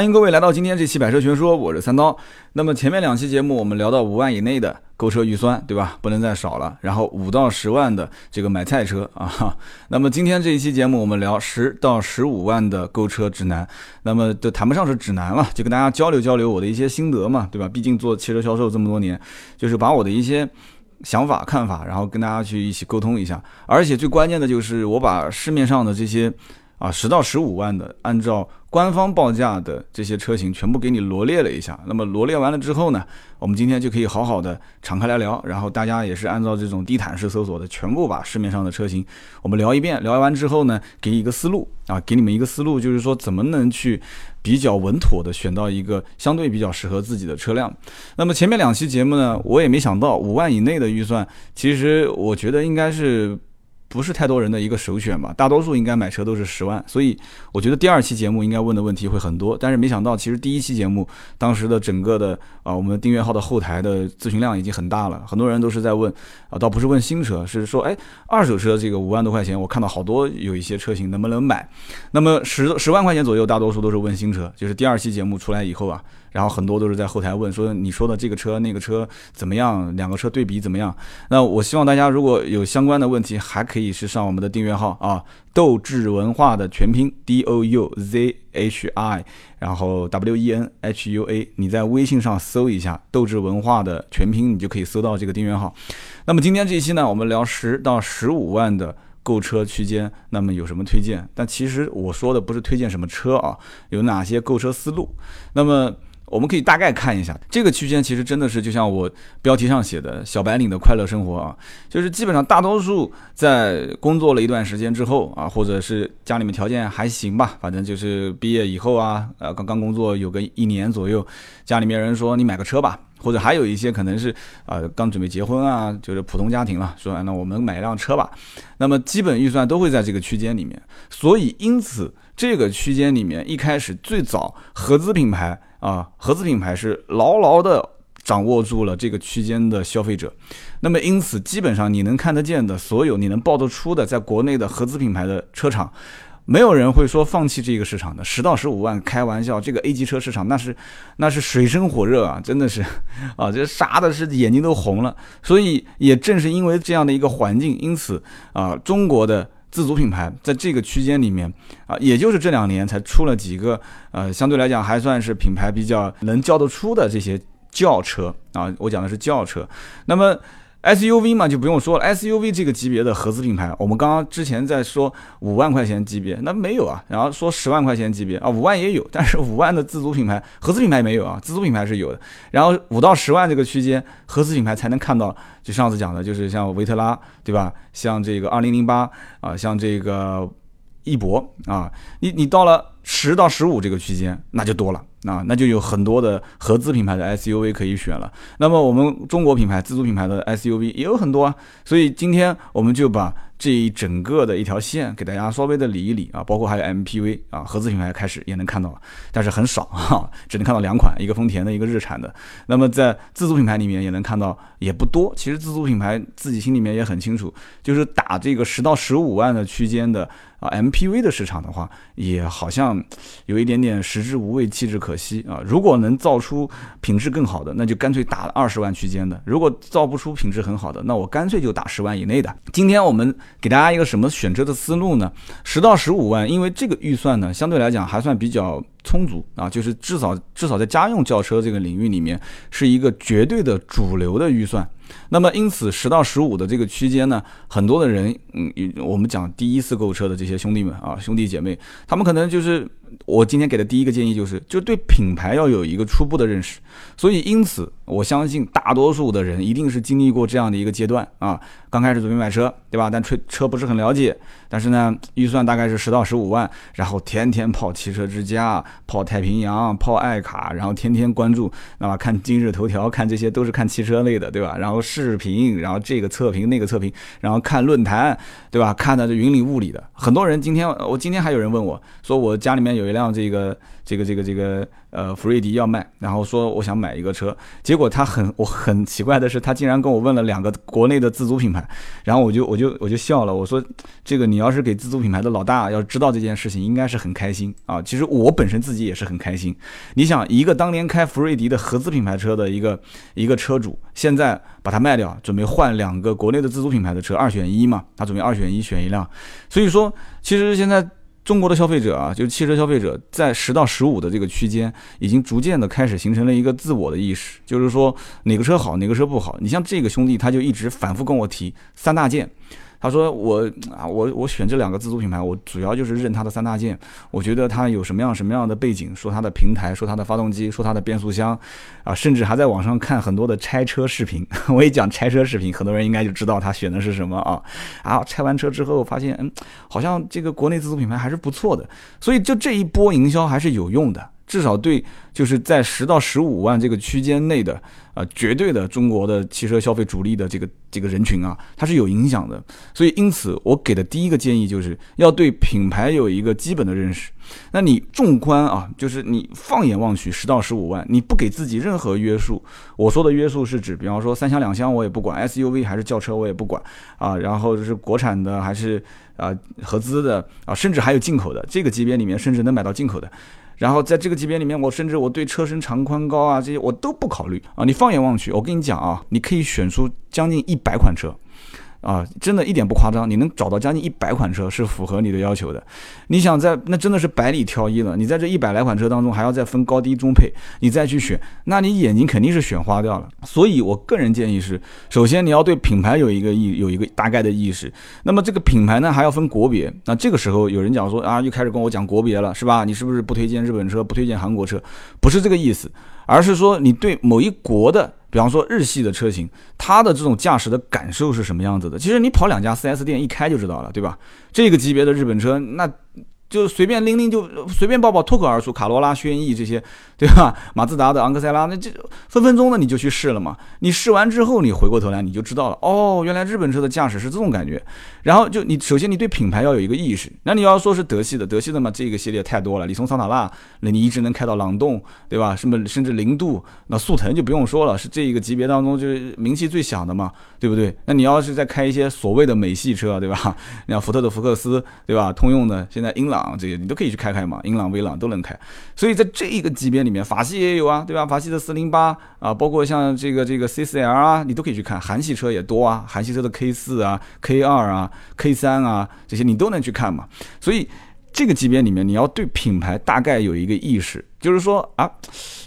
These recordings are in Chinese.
欢迎各位来到今天这期百车全说，我是三刀。那么前面两期节目我们聊到五万以内的购车预算，对吧？不能再少了。然后五到十万的这个买菜车啊。那么今天这一期节目我们聊十到十五万的购车指南。那么都谈不上是指南了，就跟大家交流交流我的一些心得嘛，对吧？毕竟做汽车销售这么多年，就是把我的一些想法看法，然后跟大家去一起沟通一下。而且最关键的就是我把市面上的这些。啊，十到十五万的，按照官方报价的这些车型，全部给你罗列了一下。那么罗列完了之后呢，我们今天就可以好好的敞开来聊。然后大家也是按照这种地毯式搜索的，全部把市面上的车型我们聊一遍。聊完之后呢，给你一个思路啊，给你们一个思路，就是说怎么能去比较稳妥的选到一个相对比较适合自己的车辆。那么前面两期节目呢，我也没想到五万以内的预算，其实我觉得应该是。不是太多人的一个首选吧，大多数应该买车都是十万，所以我觉得第二期节目应该问的问题会很多。但是没想到，其实第一期节目当时的整个的啊，我们订阅号的后台的咨询量已经很大了，很多人都是在问啊，倒不是问新车，是说哎，二手车这个五万多块钱，我看到好多有一些车型能不能买？那么十十万块钱左右，大多数都是问新车，就是第二期节目出来以后啊。然后很多都是在后台问说你说的这个车那个车怎么样？两个车对比怎么样？那我希望大家如果有相关的问题，还可以以是上我们的订阅号啊，斗志文化的全拼 D O U Z H I，然后 W E N H U A，你在微信上搜一下斗志文化的全拼，你就可以搜到这个订阅号。那么今天这一期呢，我们聊十到十五万的购车区间，那么有什么推荐？但其实我说的不是推荐什么车啊，有哪些购车思路？那么。我们可以大概看一下这个区间，其实真的是就像我标题上写的“小白领的快乐生活”啊，就是基本上大多数在工作了一段时间之后啊，或者是家里面条件还行吧，反正就是毕业以后啊，呃，刚刚工作有个一年左右，家里面人说你买个车吧，或者还有一些可能是啊刚准备结婚啊，就是普通家庭了，说那我们买一辆车吧，那么基本预算都会在这个区间里面，所以因此这个区间里面一开始最早合资品牌。啊，合资品牌是牢牢的掌握住了这个区间的消费者，那么因此基本上你能看得见的所有，你能报得出的，在国内的合资品牌的车厂，没有人会说放弃这个市场的。十到十五万，开玩笑，这个 A 级车市场那是那是水深火热啊，真的是啊，这杀的是眼睛都红了。所以也正是因为这样的一个环境，因此啊，中国的。自主品牌在这个区间里面啊，也就是这两年才出了几个呃，相对来讲还算是品牌比较能叫得出的这些轿车啊。我讲的是轿车，那么。SUV 嘛就不用说了，SUV 这个级别的合资品牌，我们刚刚之前在说五万块钱级别，那没有啊。然后说十万块钱级别啊，五万也有，但是五万的自主品牌、合资品牌没有啊，自主品牌是有的。然后五到十万这个区间，合资品牌才能看到，就上次讲的，就是像维特拉，对吧？像这个二零零八啊，像这个一博啊，你你到了十到十五这个区间，那就多了。啊，那就有很多的合资品牌的 SUV 可以选了。那么我们中国品牌自主品牌的 SUV 也有很多啊。所以今天我们就把这一整个的一条线给大家稍微的理一理啊，包括还有 MPV 啊，合资品牌开始也能看到了，但是很少哈，只能看到两款，一个丰田的，一个日产的。那么在自主品牌里面也能看到，也不多。其实自主品牌自己心里面也很清楚，就是打这个十到十五万的区间的。啊，MPV 的市场的话，也好像有一点点食之无味，弃之可惜啊。如果能造出品质更好的，那就干脆打二十万区间的；如果造不出品质很好的，那我干脆就打十万以内的。今天我们给大家一个什么选车的思路呢？十到十五万，因为这个预算呢，相对来讲还算比较充足啊，就是至少至少在家用轿车这个领域里面，是一个绝对的主流的预算。那么，因此十到十五的这个区间呢，很多的人，嗯，我们讲第一次购车的这些兄弟们啊，兄弟姐妹，他们可能就是我今天给的第一个建议，就是就对品牌要有一个初步的认识。所以，因此，我相信大多数的人一定是经历过这样的一个阶段啊，刚开始准备买车，对吧？但车车不是很了解，但是呢，预算大概是十到十五万，然后天天跑汽车之家，跑太平洋，跑爱卡，然后天天关注，那么看今日头条，看这些都是看汽车类的，对吧？然后视频，然后这个测评那个测评，然后看论坛，对吧？看的是云里雾里的。很多人今天，我今天还有人问我说，我家里面有有一辆这个。这个这个这个呃福瑞迪要卖，然后说我想买一个车，结果他很我很奇怪的是，他竟然跟我问了两个国内的自主品牌，然后我就我就我就笑了，我说这个你要是给自主品牌的老大要知道这件事情，应该是很开心啊。其实我本身自己也是很开心。你想一个当年开福瑞迪的合资品牌车的一个一个车主，现在把它卖掉，准备换两个国内的自主品牌的车，二选一嘛，他准备二选一选一辆，所以说其实现在。中国的消费者啊，就是汽车消费者，在十到十五的这个区间，已经逐渐的开始形成了一个自我的意识，就是说哪个车好，哪个车不好。你像这个兄弟，他就一直反复跟我提三大件。他说我啊，我我选这两个自主品牌，我主要就是认它的三大件。我觉得它有什么样什么样的背景，说它的平台，说它的发动机，说它的变速箱，啊，甚至还在网上看很多的拆车视频。我一讲拆车视频，很多人应该就知道他选的是什么啊啊！拆完车之后发现，嗯，好像这个国内自主品牌还是不错的，所以就这一波营销还是有用的。至少对，就是在十到十五万这个区间内的，呃，绝对的中国的汽车消费主力的这个这个人群啊，它是有影响的。所以，因此我给的第一个建议就是要对品牌有一个基本的认识。那你纵观啊，就是你放眼望去，十到十五万，你不给自己任何约束。我说的约束是指，比方说三厢两厢我也不管，SUV 还是轿车我也不管啊，然后就是国产的还是啊合资的啊，甚至还有进口的，这个级别里面甚至能买到进口的。然后在这个级别里面，我甚至我对车身长宽高啊这些我都不考虑啊。你放眼望去，我跟你讲啊，你可以选出将近一百款车。啊，真的一点不夸张，你能找到将近一百款车是符合你的要求的。你想在那真的是百里挑一了，你在这一百来款车当中还要再分高低中配，你再去选，那你眼睛肯定是选花掉了。所以我个人建议是，首先你要对品牌有一个意有一个大概的意识。那么这个品牌呢还要分国别。那这个时候有人讲说啊，又开始跟我讲国别了，是吧？你是不是不推荐日本车，不推荐韩国车？不是这个意思，而是说你对某一国的。比方说日系的车型，它的这种驾驶的感受是什么样子的？其实你跑两家 4S 店一开就知道了，对吧？这个级别的日本车，那。就随便拎拎就随便抱抱脱口而出，卡罗拉、轩逸这些，对吧？马自达的昂克赛拉，那这分分钟的你就去试了嘛。你试完之后，你回过头来你就知道了，哦，原来日本车的驾驶是这种感觉。然后就你首先你对品牌要有一个意识。那你要说是德系的，德系的嘛，这个系列太多了，你从桑塔纳，那你一直能开到朗动，对吧？什么甚至零度，那速腾就不用说了，是这一个级别当中就是名气最响的嘛，对不对？那你要是再开一些所谓的美系车，对吧？你像福特的福克斯，对吧？通用的现在英朗。这些你都可以去开开嘛，英朗、威朗都能开，所以在这一个级别里面，法系也有啊，对吧？法系的四零八啊，包括像这个这个 C 四 L 啊，你都可以去看。韩系车也多啊，韩系车的 K 四啊、K 二啊、K 三啊，这些你都能去看嘛。所以这个级别里面，你要对品牌大概有一个意识，就是说啊。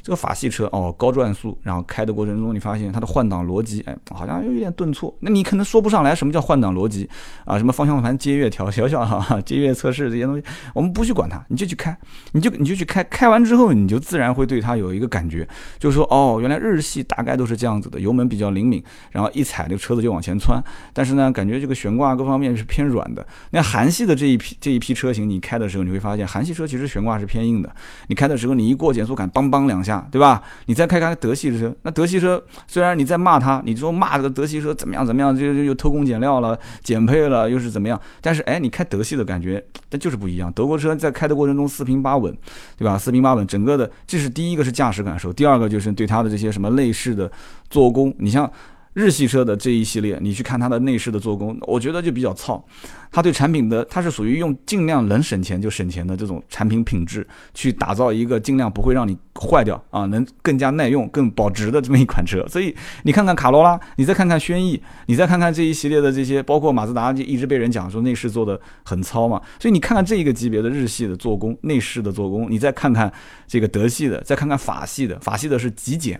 这个法系车哦，高转速，然后开的过程中，你发现它的换挡逻辑，哎，好像又有点顿挫。那你可能说不上来什么叫换挡逻辑啊？什么方向盘阶跃调小小哈，阶跃测试这些东西，我们不去管它，你就去开，你就你就去开，开完之后你就自然会对它有一个感觉，就是说哦，原来日系大概都是这样子的，油门比较灵敏，然后一踩那个车子就往前窜。但是呢，感觉这个悬挂各方面是偏软的。那韩系的这一批这一批车型，你开的时候你会发现，韩系车其实悬挂是偏硬的。你开的时候，你你一过减速杆，梆梆两下。对吧？你再开开德系的车，那德系车虽然你在骂它，你说骂这个德系车怎么样怎么样，就就又偷工减料了、减配了，又是怎么样？但是哎，你开德系的感觉，但就是不一样。德国车在开的过程中四平八稳，对吧？四平八稳，整个的这是第一个是驾驶感受，第二个就是对它的这些什么内饰的做工，你像。日系车的这一系列，你去看它的内饰的做工，我觉得就比较糙。它对产品的，它是属于用尽量能省钱就省钱的这种产品品质，去打造一个尽量不会让你坏掉啊，能更加耐用、更保值的这么一款车。所以你看看卡罗拉，你再看看轩逸，你再看看这一系列的这些，包括马自达，就一直被人讲说内饰做的很糙嘛。所以你看看这一个级别的日系的做工、内饰的做工，你再看看这个德系的，再看看法系的，法系的是极简。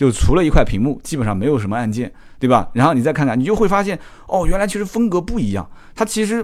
就除了一块屏幕，基本上没有什么按键，对吧？然后你再看看，你就会发现，哦，原来其实风格不一样。它其实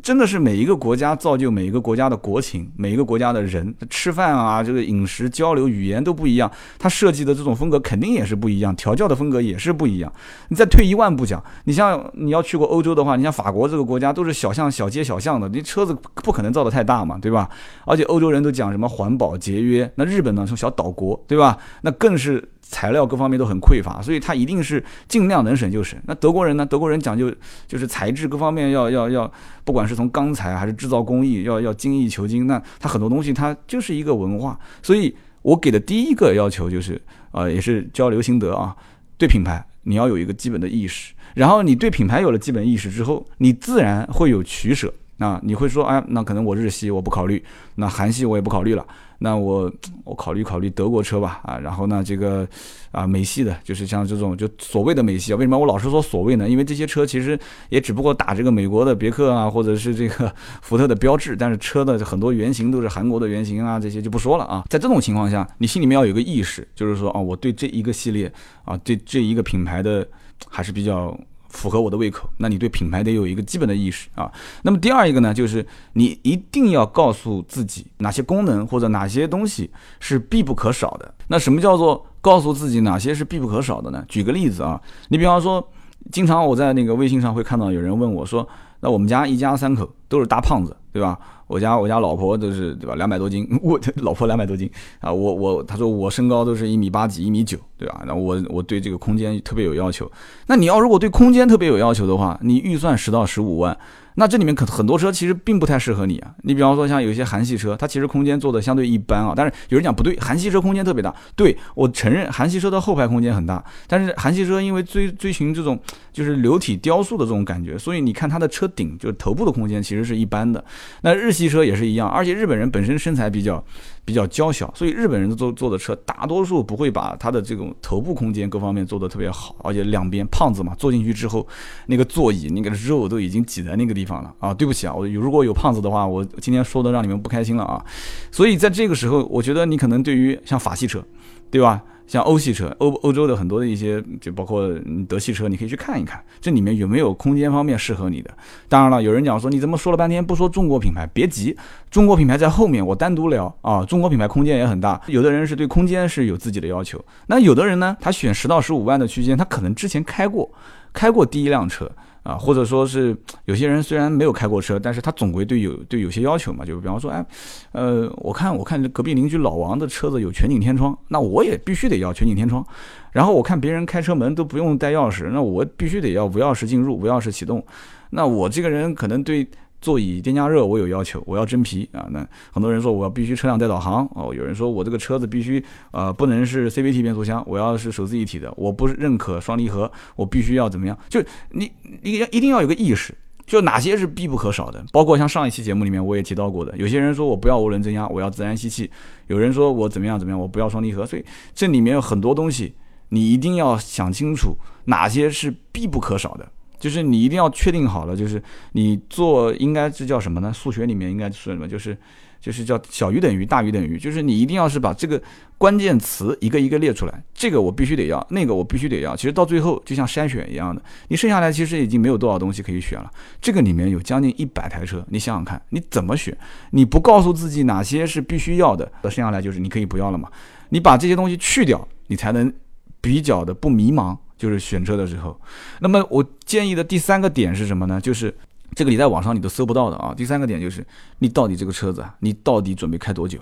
真的是每一个国家造就每一个国家的国情，每一个国家的人吃饭啊，这个饮食交流语言都不一样，它设计的这种风格肯定也是不一样，调教的风格也是不一样。你再退一万步讲，你像你要去过欧洲的话，你像法国这个国家都是小巷小街小巷的，你车子不可能造的太大嘛，对吧？而且欧洲人都讲什么环保节约，那日本呢，从小岛国，对吧？那更是。材料各方面都很匮乏，所以他一定是尽量能省就省。那德国人呢？德国人讲究就是材质各方面要要要，不管是从钢材还是制造工艺，要要精益求精。那他很多东西他就是一个文化，所以我给的第一个要求就是，呃，也是交流心得啊，对品牌你要有一个基本的意识。然后你对品牌有了基本意识之后，你自然会有取舍。那你会说，哎，那可能我日系我不考虑，那韩系我也不考虑了。那我我考虑考虑德国车吧，啊，然后呢，这个啊美系的，就是像这种就所谓的美系啊，为什么我老是说所谓呢？因为这些车其实也只不过打这个美国的别克啊，或者是这个 福特的标志，但是车的很多原型都是韩国的原型啊，这些就不说了啊。在这种情况下，你心里面要有个意识，就是说啊，我对这一个系列啊，对这一个品牌的还是比较。符合我的胃口，那你对品牌得有一个基本的意识啊。那么第二一个呢，就是你一定要告诉自己哪些功能或者哪些东西是必不可少的。那什么叫做告诉自己哪些是必不可少的呢？举个例子啊，你比方说，经常我在那个微信上会看到有人问我说，那我们家一家三口都是大胖子，对吧？我家我家老婆都是对吧，两百多斤，我老婆两百多斤啊，我我他说我身高都是一米八几一米九，对吧？那我我对这个空间特别有要求。那你要如果对空间特别有要求的话，你预算十到十五万。那这里面可很多车其实并不太适合你啊。你比方说像有一些韩系车，它其实空间做的相对一般啊。但是有人讲不对，韩系车空间特别大。对我承认，韩系车的后排空间很大。但是韩系车因为追追寻这种就是流体雕塑的这种感觉，所以你看它的车顶就是头部的空间其实是一般的。那日系车也是一样，而且日本人本身身材比较。比较娇小，所以日本人坐坐的车大多数不会把他的这种头部空间各方面做得特别好，而且两边胖子嘛，坐进去之后，那个座椅那个肉都已经挤在那个地方了啊！对不起啊，我如果有胖子的话，我今天说的让你们不开心了啊！所以在这个时候，我觉得你可能对于像法系车，对吧？像欧系车，欧欧洲的很多的一些，就包括德系车，你可以去看一看，这里面有没有空间方面适合你的。当然了，有人讲说，你怎么说了半天不说中国品牌？别急，中国品牌在后面，我单独聊啊。中国品牌空间也很大，有的人是对空间是有自己的要求，那有的人呢，他选十到十五万的区间，他可能之前开过，开过第一辆车。啊，或者说是有些人虽然没有开过车，但是他总归对有对有些要求嘛，就比方说，哎，呃，我看我看隔壁邻居老王的车子有全景天窗，那我也必须得要全景天窗。然后我看别人开车门都不用带钥匙，那我必须得要无钥匙进入，无钥匙启动。那我这个人可能对。座椅电加热我有要求，我要真皮啊！那很多人说我要必须车辆带导航哦，有人说我这个车子必须呃不能是 CVT 变速箱，我要是手自一体的，我不认可双离合，我必须要怎么样？就你你要一定要有个意识，就哪些是必不可少的，包括像上一期节目里面我也提到过的，有些人说我不要涡轮增压，我要自然吸气；有人说我怎么样怎么样，我不要双离合，所以这里面有很多东西，你一定要想清楚哪些是必不可少的。就是你一定要确定好了，就是你做应该这叫什么呢？数学里面应该是什么？就是就是叫小于等于大于等于，就是你一定要是把这个关键词一个一个列出来，这个我必须得要，那个我必须得要。其实到最后就像筛选一样的，你剩下来其实已经没有多少东西可以选了。这个里面有将近一百台车，你想想看，你怎么选？你不告诉自己哪些是必须要的，剩下来就是你可以不要了嘛。你把这些东西去掉，你才能比较的不迷茫。就是选车的时候，那么我建议的第三个点是什么呢？就是这个你在网上你都搜不到的啊。第三个点就是你到底这个车子啊，你到底准备开多久？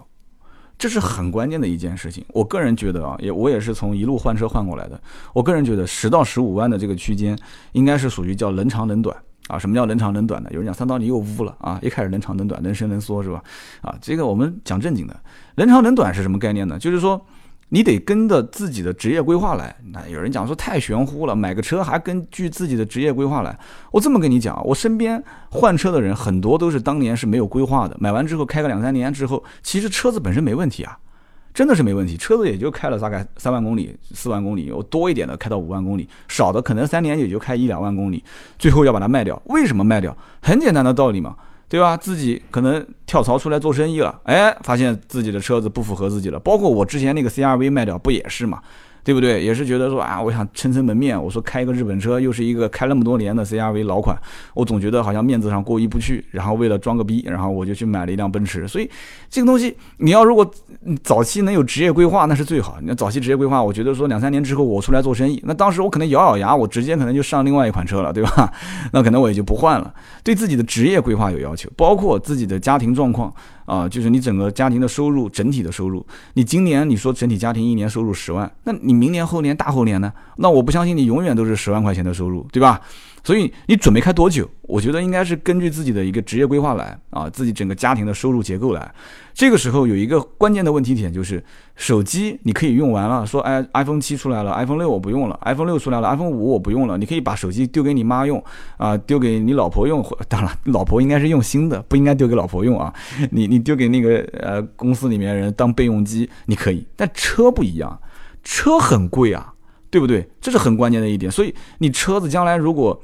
这是很关键的一件事情。我个人觉得啊，也我也是从一路换车换过来的。我个人觉得十到十五万的这个区间，应该是属于叫能长能短啊。什么叫能长能短呢？有人讲三刀你又污了啊，一开始能长能短，能伸能缩是吧？啊，这个我们讲正经的，能长能短是什么概念呢？就是说。你得跟着自己的职业规划来。那有人讲说太玄乎了，买个车还根据自己的职业规划来。我这么跟你讲，我身边换车的人很多都是当年是没有规划的，买完之后开个两三年之后，其实车子本身没问题啊，真的是没问题，车子也就开了大概三万公里、四万公里，有多一点的开到五万公里，少的可能三年也就开一两万公里，最后要把它卖掉。为什么卖掉？很简单的道理嘛。对吧？自己可能跳槽出来做生意了，哎，发现自己的车子不符合自己了。包括我之前那个 CRV 卖掉，不也是嘛？对不对？也是觉得说啊，我想撑撑门面。我说开一个日本车，又是一个开那么多年的 CRV 老款，我总觉得好像面子上过意不去。然后为了装个逼，然后我就去买了一辆奔驰。所以这个东西，你要如果早期能有职业规划，那是最好。你要早期职业规划，我觉得说两三年之后我出来做生意，那当时我可能咬咬牙，我直接可能就上另外一款车了，对吧？那可能我也就不换了。对自己的职业规划有要求，包括自己的家庭状况。啊，就是你整个家庭的收入整体的收入。你今年你说整体家庭一年收入十万，那你明年后年大后年呢？那我不相信你永远都是十万块钱的收入，对吧？所以你准备开多久？我觉得应该是根据自己的一个职业规划来啊，自己整个家庭的收入结构来。这个时候有一个关键的问题点就是，手机你可以用完了，说哎，iPhone 七出来了，iPhone 六我不用了，iPhone 六出来了，iPhone 五我不用了，你可以把手机丢给你妈用啊，丢给你老婆用。当然，老婆应该是用新的，不应该丢给老婆用啊。你你丢给那个呃公司里面人当备用机，你可以。但车不一样，车很贵啊。对不对？这是很关键的一点。所以你车子将来如果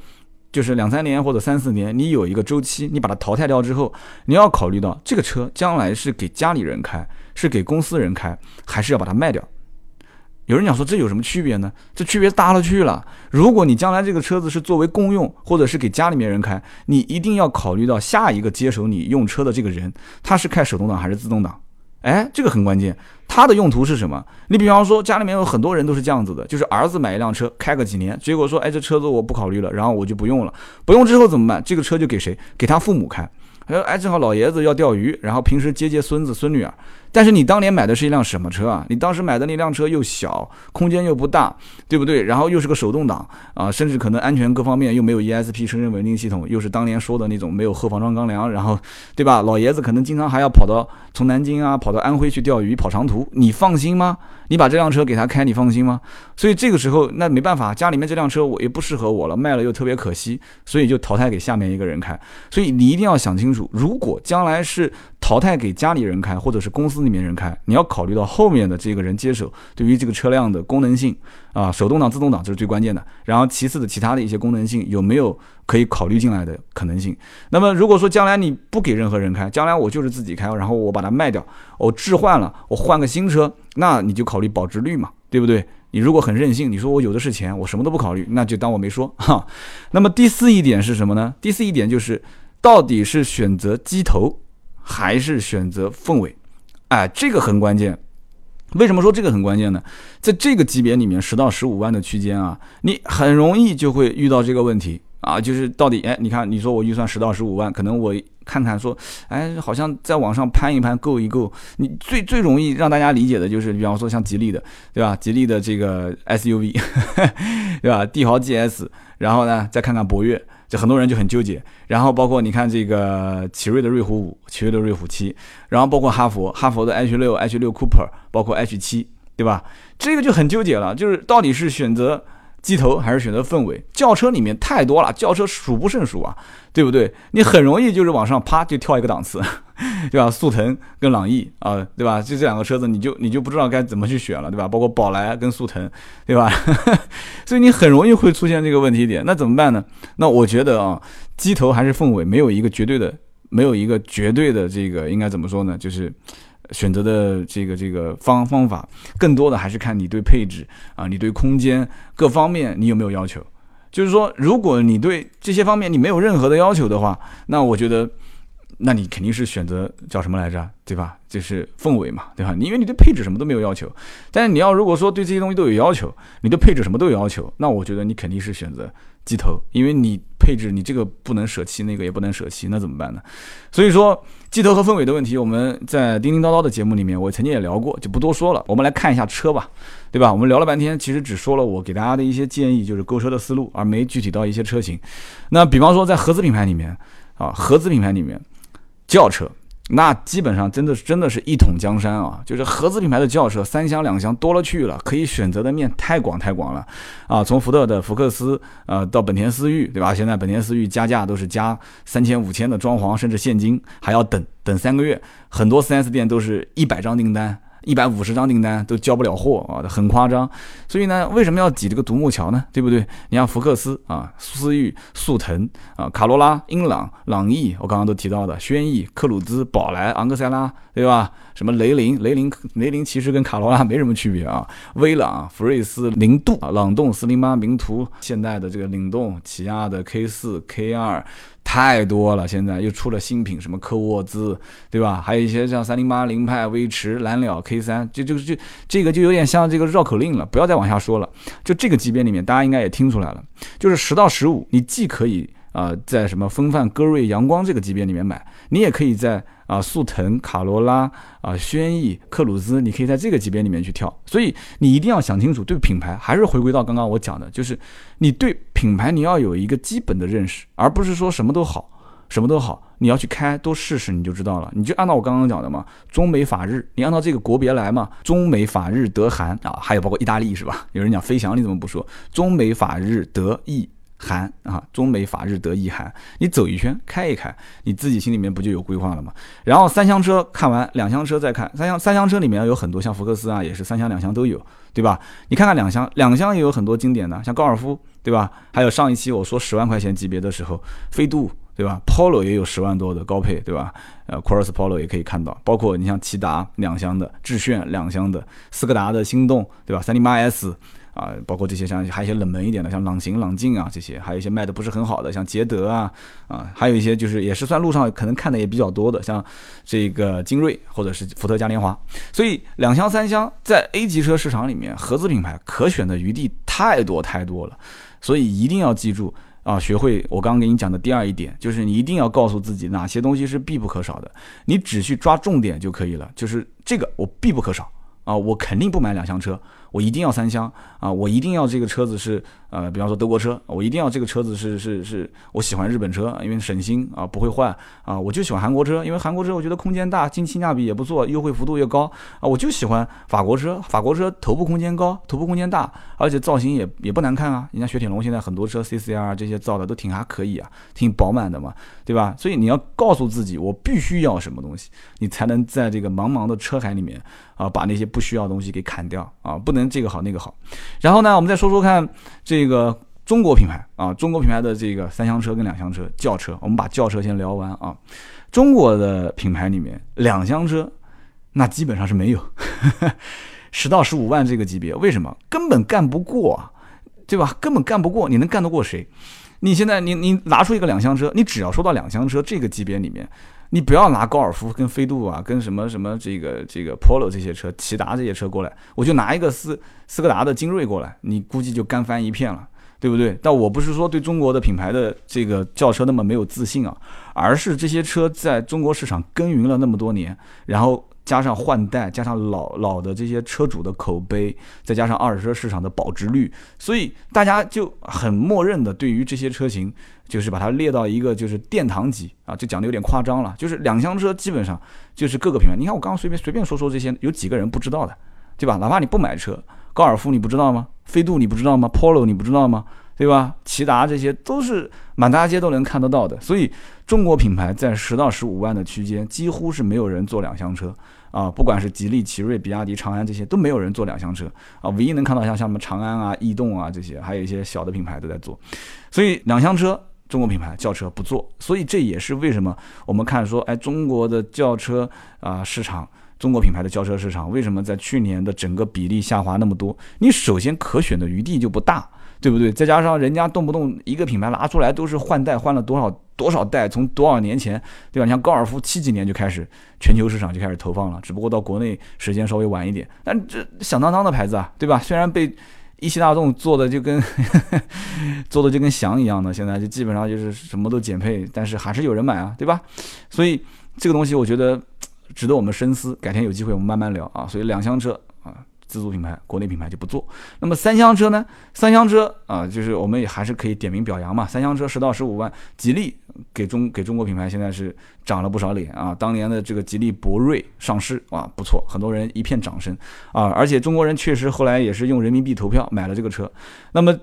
就是两三年或者三四年，你有一个周期，你把它淘汰掉之后，你要考虑到这个车将来是给家里人开，是给公司人开，还是要把它卖掉？有人讲说这有什么区别呢？这区别大了去了。如果你将来这个车子是作为公用，或者是给家里面人开，你一定要考虑到下一个接手你用车的这个人，他是开手动挡还是自动挡？哎，这个很关键。它的用途是什么？你比方说，家里面有很多人都是这样子的，就是儿子买一辆车开个几年，结果说，哎，这车子我不考虑了，然后我就不用了。不用之后怎么办？这个车就给谁？给他父母开。哎，正好老爷子要钓鱼，然后平时接接孙子孙女儿。但是你当年买的是一辆什么车啊？你当时买的那辆车又小，空间又不大，对不对？然后又是个手动挡啊，甚至可能安全各方面又没有 ESP 车身稳定系统，又是当年说的那种没有后防撞钢梁，然后，对吧？老爷子可能经常还要跑到从南京啊跑到安徽去钓鱼，跑长途，你放心吗？你把这辆车给他开，你放心吗？所以这个时候那没办法，家里面这辆车我也不适合我了，卖了又特别可惜，所以就淘汰给下面一个人开。所以你一定要想清楚，如果将来是。淘汰给家里人开，或者是公司里面人开，你要考虑到后面的这个人接手对于这个车辆的功能性啊，手动挡、自动挡这是最关键的。然后其次的其他的一些功能性有没有可以考虑进来的可能性？那么如果说将来你不给任何人开，将来我就是自己开，然后我把它卖掉，我置换了，我换个新车，那你就考虑保值率嘛，对不对？你如果很任性，你说我有的是钱，我什么都不考虑，那就当我没说哈。那么第四一点是什么呢？第四一点就是到底是选择机头。还是选择凤尾，哎，这个很关键。为什么说这个很关键呢？在这个级别里面，十到十五万的区间啊，你很容易就会遇到这个问题啊，就是到底，哎，你看，你说我预算十到十五万，可能我看看说，哎，好像在网上攀一攀，够一够。你最最容易让大家理解的就是，比方说像吉利的，对吧？吉利的这个 SUV，对吧？帝豪 GS，然后呢，再看看博越。就很多人就很纠结，然后包括你看这个奇瑞的瑞虎五、奇瑞的瑞虎七，然后包括哈佛、哈佛的 H 六、H 六 Cooper，包括 H 七，对吧？这个就很纠结了，就是到底是选择。机头还是选择凤尾？轿车里面太多了，轿车数不胜数啊，对不对？你很容易就是往上啪就跳一个档次，对吧？速腾跟朗逸啊，对吧？就这两个车子，你就你就不知道该怎么去选了，对吧？包括宝来跟速腾，对吧？所以你很容易会出现这个问题点，那怎么办呢？那我觉得啊，机头还是凤尾，没有一个绝对的，没有一个绝对的这个应该怎么说呢？就是。选择的这个这个方方法，更多的还是看你对配置啊，你对空间各方面你有没有要求。就是说，如果你对这些方面你没有任何的要求的话，那我觉得，那你肯定是选择叫什么来着，对吧？就是凤尾嘛，对吧？你因为你对配置什么都没有要求，但是你要如果说对这些东西都有要求，你对配置什么都有要求，那我觉得你肯定是选择机头，因为你配置你这个不能舍弃，那个也不能舍弃，那怎么办呢？所以说。机头和凤尾的问题，我们在叮叮叨叨的节目里面，我曾经也聊过，就不多说了。我们来看一下车吧，对吧？我们聊了半天，其实只说了我给大家的一些建议，就是购车的思路，而没具体到一些车型。那比方说，在合资品牌里面，啊，合资品牌里面，轿车。那基本上真的是真的是一统江山啊！就是合资品牌的轿车，三厢两厢多了去了，可以选择的面太广太广了啊！从福特的福克斯，呃，到本田思域，对吧？现在本田思域加价都是加三千五千的装潢，甚至现金还要等等三个月，很多 4S 店都是一百张订单。一百五十张订单都交不了货啊，很夸张。所以呢，为什么要挤这个独木桥呢？对不对？你像福克斯啊、思域、速腾啊、卡罗拉、英朗、朗逸，我刚刚都提到的，轩逸、克鲁兹、宝来、昂克赛拉，对吧？什么雷凌、雷凌、雷凌其实跟卡罗拉没什么区别啊。威朗、福睿斯、凌渡啊、朗动、四零八、名图、现代的这个领动、起亚的 K 四、K 二。太多了，现在又出了新品，什么科沃兹，对吧？还有一些像三零八、凌派、威驰、蓝鸟 K 三，就就就这个就有点像这个绕口令了，不要再往下说了。就这个级别里面，大家应该也听出来了，就是十到十五，你既可以啊，在什么风范、歌瑞、阳光这个级别里面买，你也可以在啊速腾、卡罗拉、啊轩逸、克鲁兹，你可以在这个级别里面去跳。所以你一定要想清楚，对品牌还是回归到刚刚我讲的，就是你对品牌你要有一个基本的认识，而不是说什么都好，什么都好，你要去开多试试你就知道了。你就按照我刚刚讲的嘛，中美法日，你按照这个国别来嘛，中美法日德韩啊，还有包括意大利是吧？有人讲飞翔，你怎么不说中美法日德意？韩啊，中美法日德意韩，你走一圈开一开，你自己心里面不就有规划了吗？然后三厢车看完，两厢车再看三厢，三厢车里面有很多像福克斯啊，也是三厢两厢都有，对吧？你看看两厢，两厢也有很多经典的，像高尔夫，对吧？还有上一期我说十万块钱级别的时候，飞度，对吧？Polo 也有十万多的高配，对吧？呃，Cross Polo 也可以看到，包括你像骐达两厢的，致炫两厢的，斯柯达的心动，对吧？三零八 S。啊，包括这些像还有一些冷门一点的，像朗行、朗境啊这些，还有一些卖的不是很好的，像捷德啊，啊，还有一些就是也是算路上可能看的也比较多的，像这个精锐或者是福特嘉年华。所以两厢三厢在 A 级车市场里面，合资品牌可选的余地太多太多了，所以一定要记住啊，学会我刚刚给你讲的第二一点，就是你一定要告诉自己哪些东西是必不可少的，你只需抓重点就可以了，就是这个我必不可少啊，我肯定不买两厢车。我一定要三厢啊！我一定要这个车子是呃，比方说德国车，我一定要这个车子是是是，我喜欢日本车，因为省心啊，不会坏啊。我就喜欢韩国车，因为韩国车我觉得空间大，净性价比也不错，优惠幅度又高啊。我就喜欢法国车，法国车头部空间高，头部空间大，而且造型也也不难看啊。人家雪铁龙现在很多车 CCR 这些造的都挺还可以啊，挺饱满的嘛，对吧？所以你要告诉自己，我必须要什么东西，你才能在这个茫茫的车海里面啊，把那些不需要的东西给砍掉啊，不能。这个好，那个好，然后呢，我们再说说看这个中国品牌啊，中国品牌的这个三厢车跟两厢车轿车，我们把轿车先聊完啊。中国的品牌里面，两厢车那基本上是没有，十到十五万这个级别，为什么？根本干不过啊，对吧？根本干不过，你能干得过谁？你现在你你拿出一个两厢车，你只要说到两厢车这个级别里面。你不要拿高尔夫跟飞度啊，跟什么什么这个这个 Polo 这些车，骐达这些车过来，我就拿一个斯斯柯达的精锐过来，你估计就干翻一片了，对不对？但我不是说对中国的品牌的这个轿车那么没有自信啊，而是这些车在中国市场耕耘了那么多年，然后。加上换代，加上老老的这些车主的口碑，再加上二手车市场的保值率，所以大家就很默认的对于这些车型，就是把它列到一个就是殿堂级啊，就讲的有点夸张了。就是两厢车基本上就是各个品牌，你看我刚刚随便随便说说这些，有几个人不知道的，对吧？哪怕你不买车，高尔夫你不知道吗？飞度你不知道吗？Polo 你不知道吗？对吧？骐达这些都是满大街都能看得到的，所以中国品牌在十到十五万的区间，几乎是没有人做两厢车啊，不管是吉利、奇瑞、比亚迪、长安这些都没有人做两厢车啊，唯一能看到像像什么长安啊、逸动啊这些，还有一些小的品牌都在做，所以两厢车中国品牌轿车不做，所以这也是为什么我们看说，哎，中国的轿车啊市场，中国品牌的轿车市场为什么在去年的整个比例下滑那么多？你首先可选的余地就不大。对不对？再加上人家动不动一个品牌拿出来都是换代，换了多少多少代，从多少年前，对吧？你像高尔夫七几年就开始全球市场就开始投放了，只不过到国内时间稍微晚一点。但这响当当的牌子啊，对吧？虽然被一汽大众做的就跟 做的就跟翔一样的，现在就基本上就是什么都减配，但是还是有人买啊，对吧？所以这个东西我觉得值得我们深思。改天有机会我们慢慢聊啊。所以两厢车。自主品牌，国内品牌就不做。那么三厢车呢？三厢车啊，就是我们也还是可以点名表扬嘛。三厢车十到十五万，吉利给中给中国品牌现在是长了不少脸啊。当年的这个吉利博瑞上市啊，不错，很多人一片掌声啊。而且中国人确实后来也是用人民币投票买了这个车。那么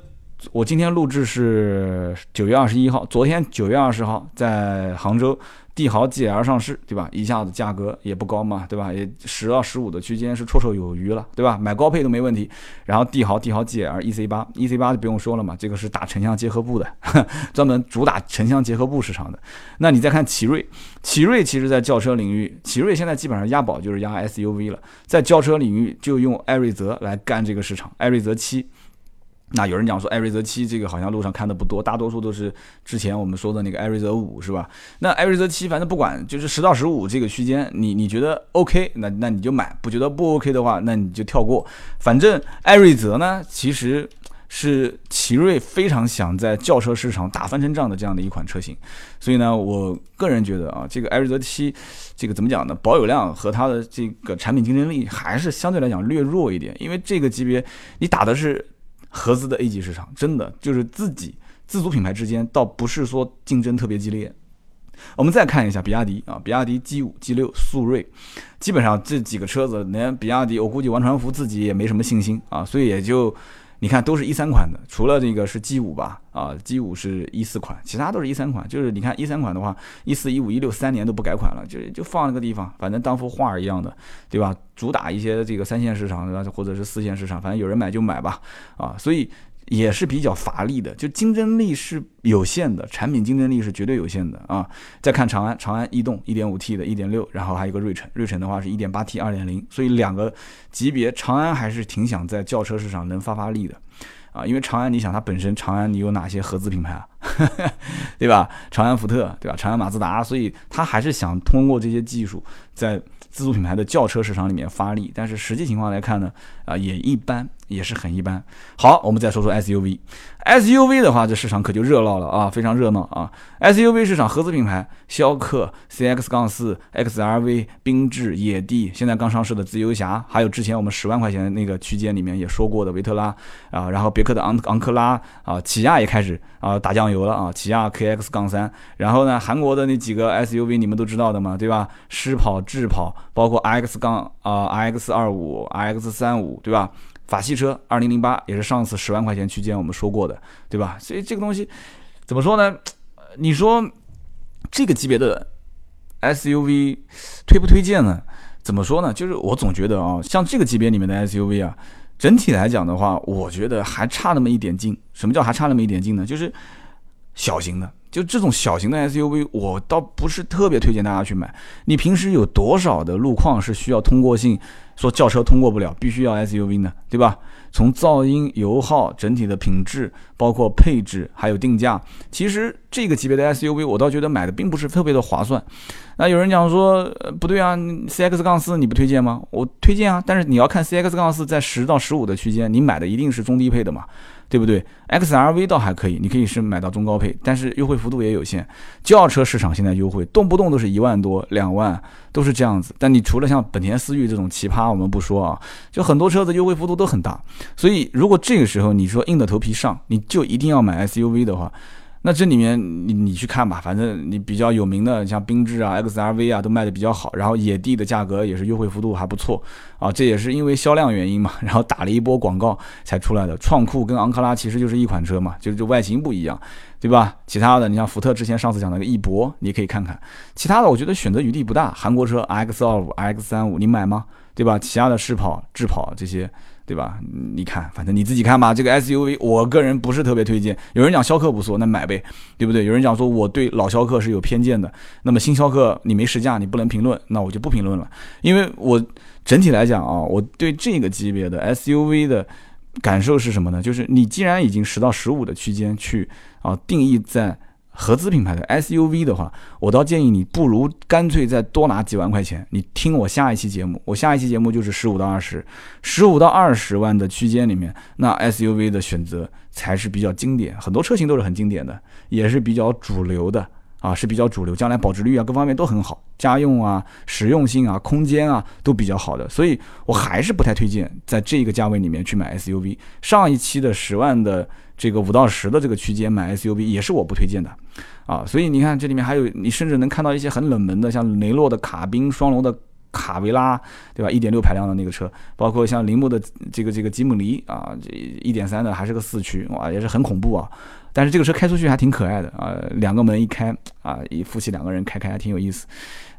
我今天录制是九月二十一号，昨天九月二十号在杭州。帝豪 GL 上市，对吧？一下子价格也不高嘛，对吧？也十到十五的区间是绰绰有余了，对吧？买高配都没问题。然后帝豪帝豪 GL EC 八，EC 八就不用说了嘛，这个是打城乡结合部的，专门主打城乡结合部市场的。那你再看奇瑞，奇瑞其实在轿车领域，奇瑞现在基本上押宝就是押 SUV 了，在轿车领域就用艾瑞泽来干这个市场，艾瑞泽七。那有人讲说，艾瑞泽七这个好像路上看的不多，大多数都是之前我们说的那个艾瑞泽五，是吧？那艾瑞泽七，反正不管，就是十到十五这个区间，你你觉得 OK，那那你就买；不觉得不 OK 的话，那你就跳过。反正艾瑞泽呢，其实是奇瑞非常想在轿车市场打翻身仗的这样的一款车型，所以呢，我个人觉得啊，这个艾瑞泽七，这个怎么讲呢？保有量和它的这个产品竞争力还是相对来讲略弱一点，因为这个级别你打的是合资的 A 级市场，真的就是自己自主品牌之间倒不是说竞争特别激烈。我们再看一下比亚迪啊，比亚迪 G 五、G 六、速锐，基本上这几个车子，连比亚迪，我估计王传福自己也没什么信心啊，所以也就。你看，都是一三款的，除了这个是 G 五吧，啊，G 五是一四款，其他都是一三款。就是你看一三款的话，一四、一五、一六三年都不改款了，就就放那个地方，反正当幅画一样的，对吧？主打一些这个三线市场，或者是四线市场，反正有人买就买吧，啊，所以。也是比较乏力的，就竞争力是有限的，产品竞争力是绝对有限的啊！再看长安，长安逸动 1.5T 的1.6，然后还有一个瑞骋，瑞骋的话是 1.8T 2.0，所以两个级别，长安还是挺想在轿车市场能发发力的啊！因为长安，你想它本身长安你有哪些合资品牌啊？对吧？长安福特，对吧？长安马自达，所以它还是想通过这些技术在自主品牌的轿车市场里面发力，但是实际情况来看呢，啊也一般。也是很一般。好，我们再说说 SUV。SUV 的话，这市场可就热闹了啊，非常热闹啊。SUV 市场合资品牌，逍客、CX 杠四、XRV、缤智、野地，现在刚上市的自由侠，还有之前我们十万块钱那个区间里面也说过的维特拉啊，然后别克的昂昂克拉啊，起亚也开始啊打酱油了啊，起亚 KX 杠三，然后呢，韩国的那几个 SUV 你们都知道的嘛，对吧？狮跑、智跑，包括 X 杠啊 x 二五、X 三五，对吧？法系车，二零零八也是上次十万块钱区间我们说过的，对吧？所以这个东西怎么说呢？你说这个级别的 SUV 推不推荐呢？怎么说呢？就是我总觉得啊，像这个级别里面的 SUV 啊，整体来讲的话，我觉得还差那么一点劲。什么叫还差那么一点劲呢？就是小型的。就这种小型的 SUV，我倒不是特别推荐大家去买。你平时有多少的路况是需要通过性，说轿车通过不了，必须要 SUV 呢？对吧？从噪音、油耗、整体的品质，包括配置，还有定价，其实这个级别的 SUV，我倒觉得买的并不是特别的划算。那有人讲说，呃不对啊，CX 杠四你不推荐吗？我推荐啊，但是你要看 CX 杠四在十到十五的区间，你买的一定是中低配的嘛。对不对？XRV 倒还可以，你可以是买到中高配，但是优惠幅度也有限。轿车市场现在优惠动不动都是一万多、两万，都是这样子。但你除了像本田思域这种奇葩，我们不说啊，就很多车子优惠幅度都很大。所以如果这个时候你说硬着头皮上，你就一定要买 SUV 的话。那这里面你你去看吧，反正你比较有名的像缤智啊、XRV 啊都卖的比较好，然后野地的价格也是优惠幅度还不错啊，这也是因为销量原因嘛，然后打了一波广告才出来的。创酷跟昂克拉其实就是一款车嘛，就是就外形不一样，对吧？其他的你像福特之前上次讲那个翼博，你可以看看，其他的我觉得选择余地不大。韩国车 X 二五、X 三五你买吗？对吧？其他的试跑、智跑这些。对吧？你看，反正你自己看吧。这个 SUV，我个人不是特别推荐。有人讲逍客不错，那买呗，对不对？有人讲说我对老逍客是有偏见的，那么新逍客你没试驾，你不能评论，那我就不评论了。因为我整体来讲啊，我对这个级别的 SUV 的感受是什么呢？就是你既然已经十到十五的区间去啊定义在。合资品牌的 SUV 的话，我倒建议你不如干脆再多拿几万块钱。你听我下一期节目，我下一期节目就是十五到二十，十五到二十万的区间里面，那 SUV 的选择才是比较经典，很多车型都是很经典的，也是比较主流的啊，是比较主流，将来保值率啊各方面都很好，家用啊、实用性啊、空间啊都比较好的，所以我还是不太推荐在这个价位里面去买 SUV。上一期的十万的。这个五到十的这个区间买 SUV 也是我不推荐的，啊，所以你看这里面还有你甚至能看到一些很冷门的，像雷诺的卡宾双龙的卡维拉，对吧？一点六排量的那个车，包括像铃木的这个这个吉姆尼啊，这一点三的还是个四驱，哇，也是很恐怖啊。但是这个车开出去还挺可爱的啊，两个门一开啊，一夫妻两个人开开还挺有意思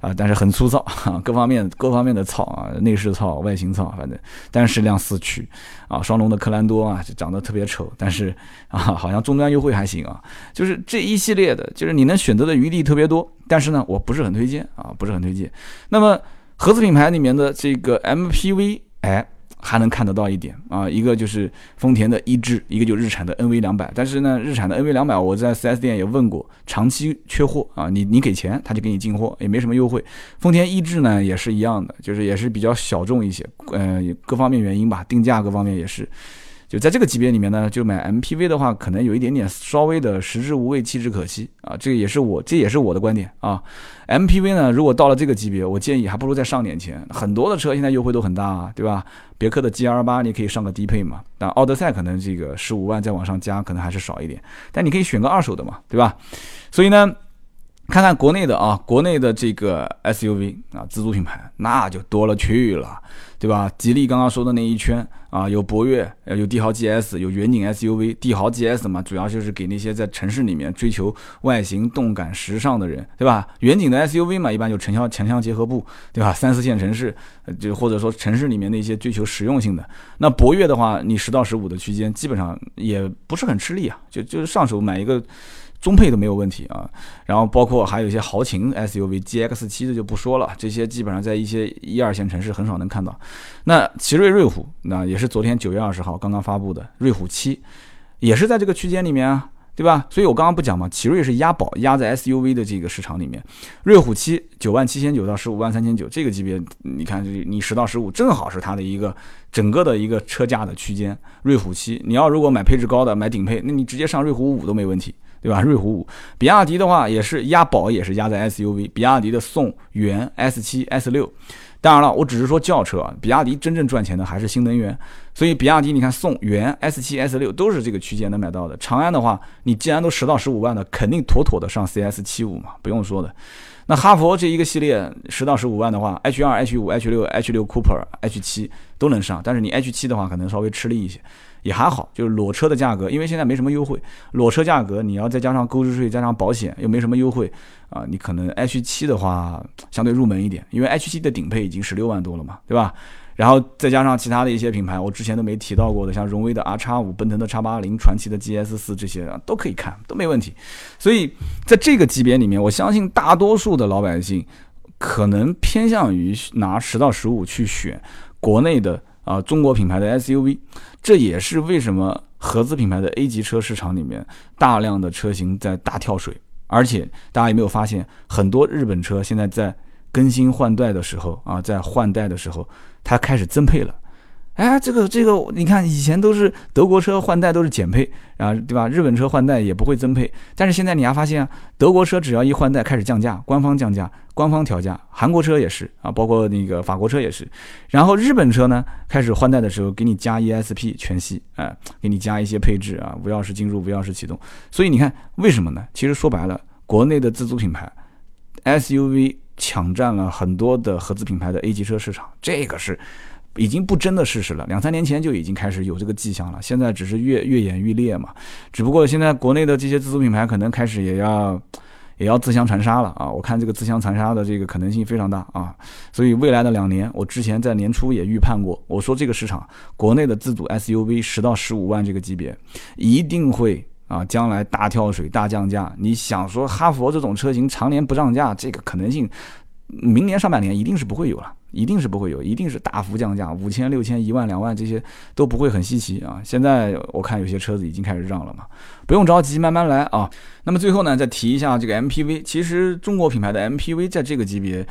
啊，但是很粗糙，各方面各方面的糙啊，内饰糙，外形糙，反正但是辆四驱啊，双龙的科兰多啊，就长得特别丑，但是啊，好像终端优惠还行啊，就是这一系列的，就是你能选择的余地特别多，但是呢，我不是很推荐啊，不是很推荐。那么合资品牌里面的这个 MPV，哎。还能看得到一点啊，一个就是丰田的一致，一个就日产的 NV 两百。但是呢，日产的 NV 两百，我在 4S 店也问过，长期缺货啊，你你给钱，他就给你进货，也没什么优惠。丰田一致呢也是一样的，就是也是比较小众一些，嗯，各方面原因吧，定价各方面也是。就在这个级别里面呢，就买 MPV 的话，可能有一点点稍微的食之无味，弃之可惜啊。这也是我，这也是我的观点啊。MPV 呢，如果到了这个级别，我建议还不如再上点钱。很多的车现在优惠都很大啊，对吧？别克的 GL 八你可以上个低配嘛，但奥德赛可能这个十五万再往上加，可能还是少一点。但你可以选个二手的嘛，对吧？所以呢。看看国内的啊，国内的这个 SUV 啊，自主品牌那就多了去了，对吧？吉利刚刚说的那一圈啊，有博越，有帝豪 GS，有远景 SUV，帝豪 GS 嘛，主要就是给那些在城市里面追求外形、动感、时尚的人，对吧？远景的 SUV 嘛，一般就城乡城乡结合部，对吧？三四线城市，就或者说城市里面那些追求实用性的。那博越的话，你十到十五的区间，基本上也不是很吃力啊，就就是上手买一个。中配都没有问题啊，然后包括还有一些豪情 SUV GX 七的就不说了，这些基本上在一些一二线城市很少能看到。那奇瑞瑞虎那也是昨天九月二十号刚刚发布的瑞虎七，也是在这个区间里面啊，对吧？所以我刚刚不讲嘛，奇瑞是押宝压在 SUV 的这个市场里面，瑞虎七九万七千九到十五万三千九这个级别，你看你十到十五正好是它的一个整个的一个车价的区间。瑞虎七你要如果买配置高的买顶配，那你直接上瑞虎五都没问题。对吧？瑞虎五，比亚迪的话也是压宝，也是压在 SUV。比亚迪的宋、元、S 七、S 六，当然了，我只是说轿车。比亚迪真正赚钱的还是新能源，所以比亚迪你看宋、元、S 七、S 六都是这个区间能买到的。长安的话，你既然都十到十五万的，肯定妥妥的上 CS 七五嘛，不用说的。那哈佛这一个系列十到十五万的话，H 二、H 五、H 六、H 六 Cooper、H 七都能上，但是你 H 七的话可能稍微吃力一些。也还好，就是裸车的价格，因为现在没什么优惠，裸车价格你要再加上购置税，加上保险，又没什么优惠啊，你可能 H 七的话相对入门一点，因为 H 七的顶配已经十六万多了嘛，对吧？然后再加上其他的一些品牌，我之前都没提到过的，像荣威的 R 叉五、奔腾的叉八零、传祺的 GS 四这些都可以看，都没问题。所以在这个级别里面，我相信大多数的老百姓可能偏向于拿十到十五去选国内的。啊，中国品牌的 SUV，这也是为什么合资品牌的 A 级车市场里面大量的车型在大跳水。而且大家有没有发现，很多日本车现在在更新换代的时候啊，在换代的时候，它开始增配了。哎，这个这个，你看以前都是德国车换代都是减配啊，对吧？日本车换代也不会增配，但是现在你还发现啊，德国车只要一换代开始降价，官方降价，官方调价，韩国车也是啊，包括那个法国车也是，然后日本车呢开始换代的时候给你加 ESP 全系，哎，给你加一些配置啊，无钥匙进入，无钥匙启动，所以你看为什么呢？其实说白了，国内的自主品牌 SUV 抢占了很多的合资品牌的 A 级车市场，这个是。已经不争的事实了，两三年前就已经开始有这个迹象了，现在只是越越演愈烈嘛。只不过现在国内的这些自主品牌可能开始也要也要自相残杀了啊！我看这个自相残杀的这个可能性非常大啊！所以未来的两年，我之前在年初也预判过，我说这个市场国内的自主 SUV 十到十五万这个级别一定会啊将来大跳水、大降价。你想说哈佛这种车型常年不涨价，这个可能性？明年上半年一定是不会有了，一定是不会有，一定是大幅降价，五千、六千、一万、两万这些都不会很稀奇啊！现在我看有些车子已经开始让了嘛，不用着急，慢慢来啊。那么最后呢，再提一下这个 MPV，其实中国品牌的 MPV 在这个级别。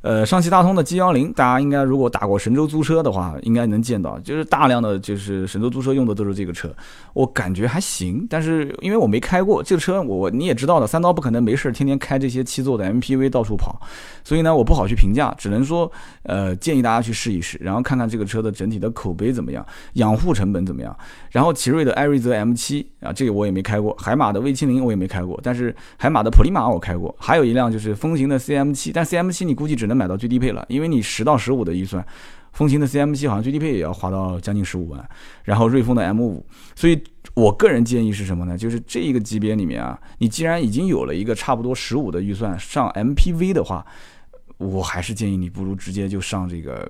呃，上汽大通的 G 幺零，大家应该如果打过神州租车的话，应该能见到，就是大量的就是神州租车用的都是这个车，我感觉还行。但是因为我没开过这个车，我你也知道的，三刀不可能没事天天开这些七座的 MPV 到处跑，所以呢，我不好去评价，只能说，呃，建议大家去试一试，然后看看这个车的整体的口碑怎么样，养护成本怎么样。然后奇瑞的艾瑞泽 M 七啊，这个我也没开过，海马的 V 七零我也没开过，但是海马的普利马我开过，还有一辆就是风行的 CM 七，但 CM 七你估计只能买到最低配了，因为你十到十五的预算，风行的 CM 七好像最低配也要花到将近十五万，然后瑞风的 M 五，所以我个人建议是什么呢？就是这一个级别里面啊，你既然已经有了一个差不多十五的预算上 MPV 的话，我还是建议你不如直接就上这个。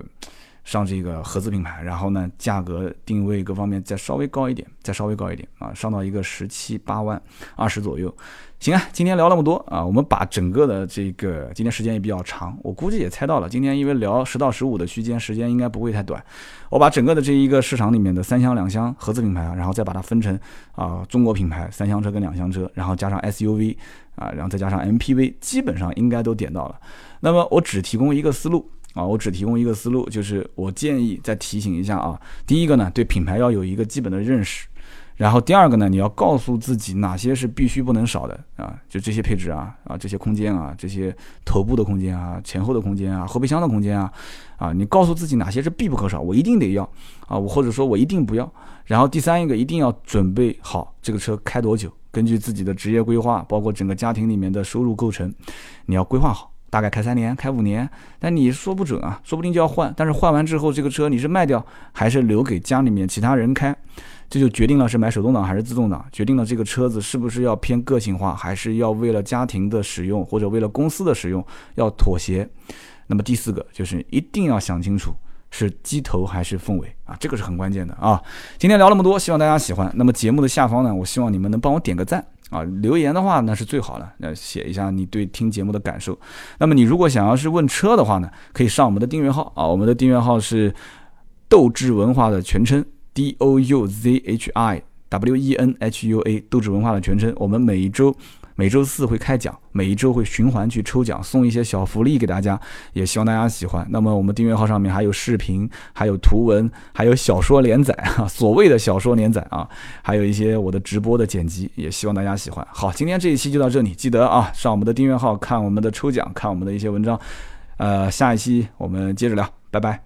上这个合资品牌，然后呢，价格定位各方面再稍微高一点，再稍微高一点啊，上到一个十七八万、二十左右。行啊，今天聊那么多啊，我们把整个的这个今天时间也比较长，我估计也猜到了，今天因为聊十到十五的区间，时间应该不会太短。我把整个的这一个市场里面的三厢、两厢合资品牌啊，然后再把它分成啊中国品牌三厢车跟两厢车，然后加上 SUV 啊，然后再加上 MPV，基本上应该都点到了。那么我只提供一个思路。啊，我只提供一个思路，就是我建议再提醒一下啊，第一个呢，对品牌要有一个基本的认识。然后第二个呢，你要告诉自己哪些是必须不能少的啊，就这些配置啊，啊这些空间啊，这些头部的空间啊，前后的空间啊，后备箱的空间啊，啊你告诉自己哪些是必不可少，我一定得要啊，我或者说我一定不要。然后第三一个一定要准备好这个车开多久，根据自己的职业规划，包括整个家庭里面的收入构成，你要规划好，大概开三年、开五年，但你说不准啊，说不定就要换。但是换完之后，这个车你是卖掉还是留给家里面其他人开？这就决定了是买手动挡还是自动挡，决定了这个车子是不是要偏个性化，还是要为了家庭的使用或者为了公司的使用要妥协。那么第四个就是一定要想清楚是机头还是凤尾啊，这个是很关键的啊。今天聊那么多，希望大家喜欢。那么节目的下方呢，我希望你们能帮我点个赞啊，留言的话那是最好了，那写一下你对听节目的感受。那么你如果想要是问车的话呢，可以上我们的订阅号啊，我们的订阅号是斗志文化的全称。D O U Z H I W E N H U A，斗志文化的全称。我们每一周每周四会开奖，每一周会循环去抽奖，送一些小福利给大家，也希望大家喜欢。那么我们订阅号上面还有视频，还有图文，还有小说连载啊，所谓的小说连载啊，还有一些我的直播的剪辑，也希望大家喜欢。好，今天这一期就到这里，记得啊，上我们的订阅号看我们的抽奖，看我们的一些文章。呃，下一期我们接着聊，拜拜。